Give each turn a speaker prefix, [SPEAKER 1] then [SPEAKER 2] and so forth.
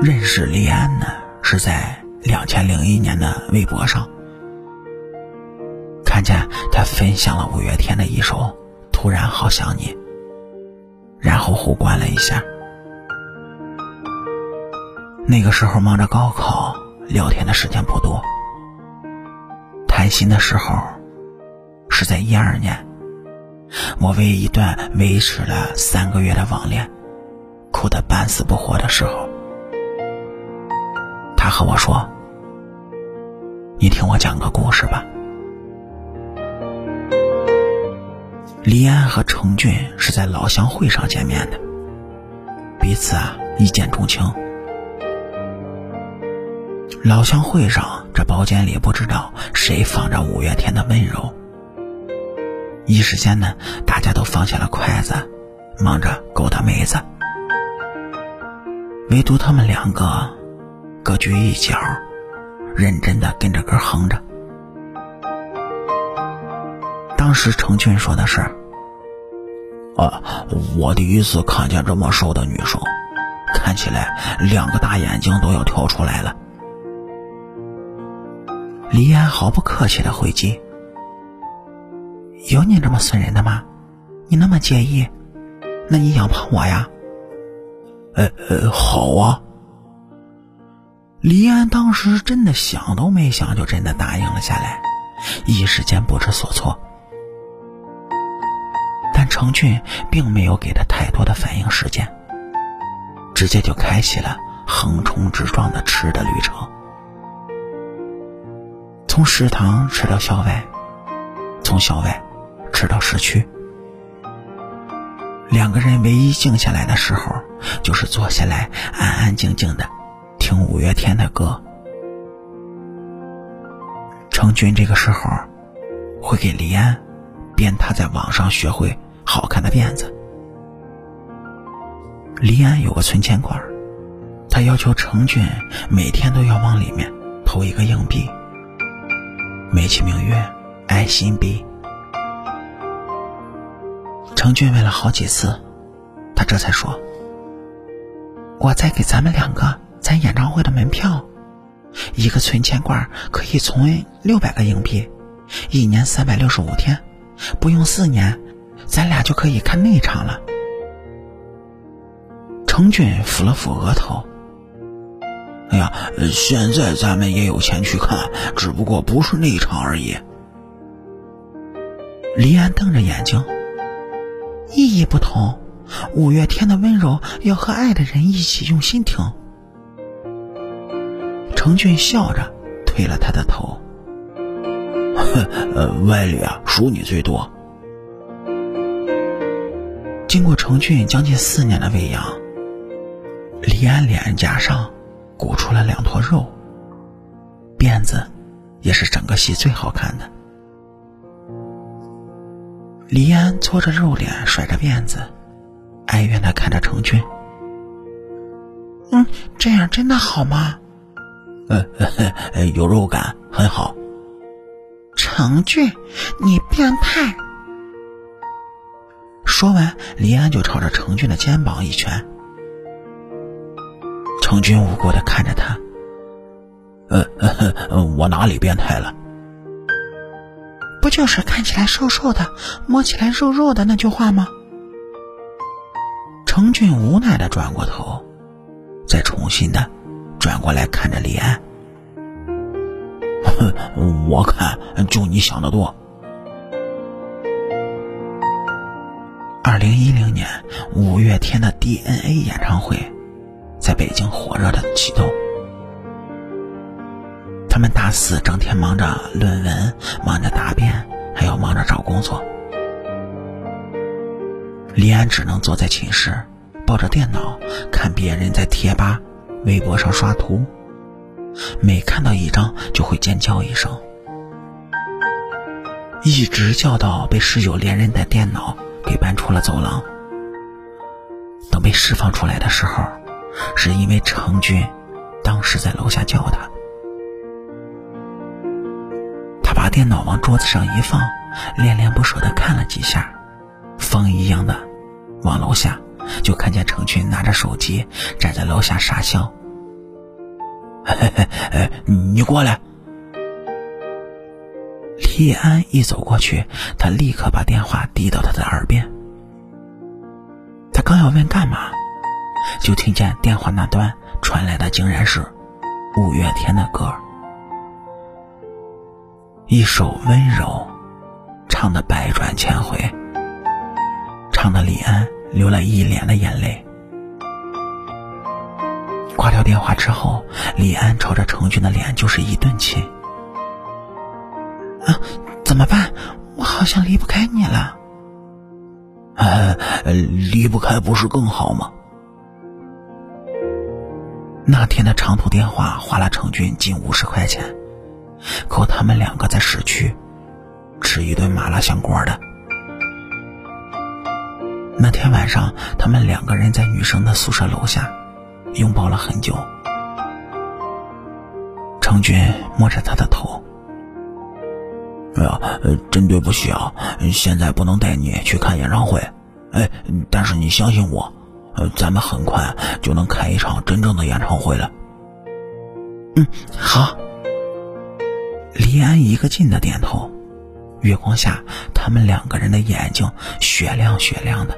[SPEAKER 1] 认识李安呢，是在两千零一年的微博上，看见他分享了五月天的一首《突然好想你》，然后互关了一下。那个时候忙着高考，聊天的时间不多。谈心的时候，是在一二年，我为一段维持了三个月的网恋，哭得半死不活的时候，和我说：“你听我讲个故事吧。”李安和程俊是在老乡会上见面的，彼此啊一见钟情。老乡会上，这包间里不知道谁放着五月天的温柔。一时间呢，大家都放下了筷子，忙着勾搭妹子，唯独他们两个各居一角，认真的跟着歌哼着。当时程俊说的是：“啊，我第一次看见这么瘦的女生，看起来两个大眼睛都要跳出来了。”李安毫不客气的回击：“有你这么损人的吗？你那么介意，那你养胖我呀？”“呃呃，好啊。”李安当时真的想都没想，就真的答应了下来，一时间不知所措。但程俊并没有给他太多的反应时间，直接就开启了横冲直撞的吃的旅程。从食堂吃到校外，从校外吃到市区。两个人唯一静下来的时候，就是坐下来安安静静的听五月天的歌。程军这个时候会给李安编他在网上学会好看的辫子。李安有个存钱罐，他要求程军每天都要往里面投一个硬币。美其名曰“爱心币”。程俊问了好几次，他这才说：“我再给咱们两个咱演唱会的门票，一个存钱罐可以存六百个硬币，一年三百六十五天，不用四年，咱俩就可以看那场了。”程俊抚了抚额头。哎呀，现在咱们也有钱去看，只不过不是那场而已。黎安瞪着眼睛，意义不同。五月天的温柔要和爱的人一起用心听。程俊笑着推了他的头，呃，歪理啊，属你最多。经过程俊将近四年的喂养，李安脸颊上。鼓出了两坨肉，辫子也是整个戏最好看的。李安搓着肉脸，甩着辫子，哀怨的看着程俊：“嗯，这样真的好吗？”“呃，有肉感，很好。”程俊，你变态！说完，李安就朝着程俊的肩膀一拳。程俊无辜的看着他，呃，我哪里变态了？不就是看起来瘦瘦的，摸起来肉肉的那句话吗？程俊无奈的转过头，再重新的转过来看着李安。哼，我看就你想的多。二零一零年五月天的 DNA 演唱会。在北京火热的启动，他们大四整天忙着论文，忙着答辩，还要忙着找工作。李安只能坐在寝室，抱着电脑看别人在贴吧、微博上刷图，每看到一张就会尖叫一声，一直叫到被室友连人带电脑给搬出了走廊。等被释放出来的时候。是因为程军当时在楼下叫他，他把电脑往桌子上一放，恋恋不舍的看了几下，风一样的往楼下，就看见程群拿着手机站在楼下傻笑，嘿嘿嘿你过来。李安一走过去，他立刻把电话递到他的耳边。他刚要问干嘛，就听见电话那端传来的竟然是五月天的歌，一首温柔，唱的百转千回，唱的李安流了一脸的眼泪。挂掉电话之后，李安朝着程军的脸就是一顿亲。啊，怎么办？我好像离不开你了。
[SPEAKER 2] 呃，离不开不是更好吗？
[SPEAKER 1] 那天的长途电话花了程军近五十块钱，够他们两个在市区吃一顿麻辣香锅的。那天晚上，他们两个人在女生的宿舍楼下。拥抱了很久，程军摸着她的头。
[SPEAKER 2] 哎呀，真对不起啊，现在不能带你去看演唱会。哎，但是你相信我，咱们很快就能开一场真正的演唱会了。
[SPEAKER 1] 嗯，好。李安一个劲的点头，月光下，他们两个人的眼睛雪亮雪亮的。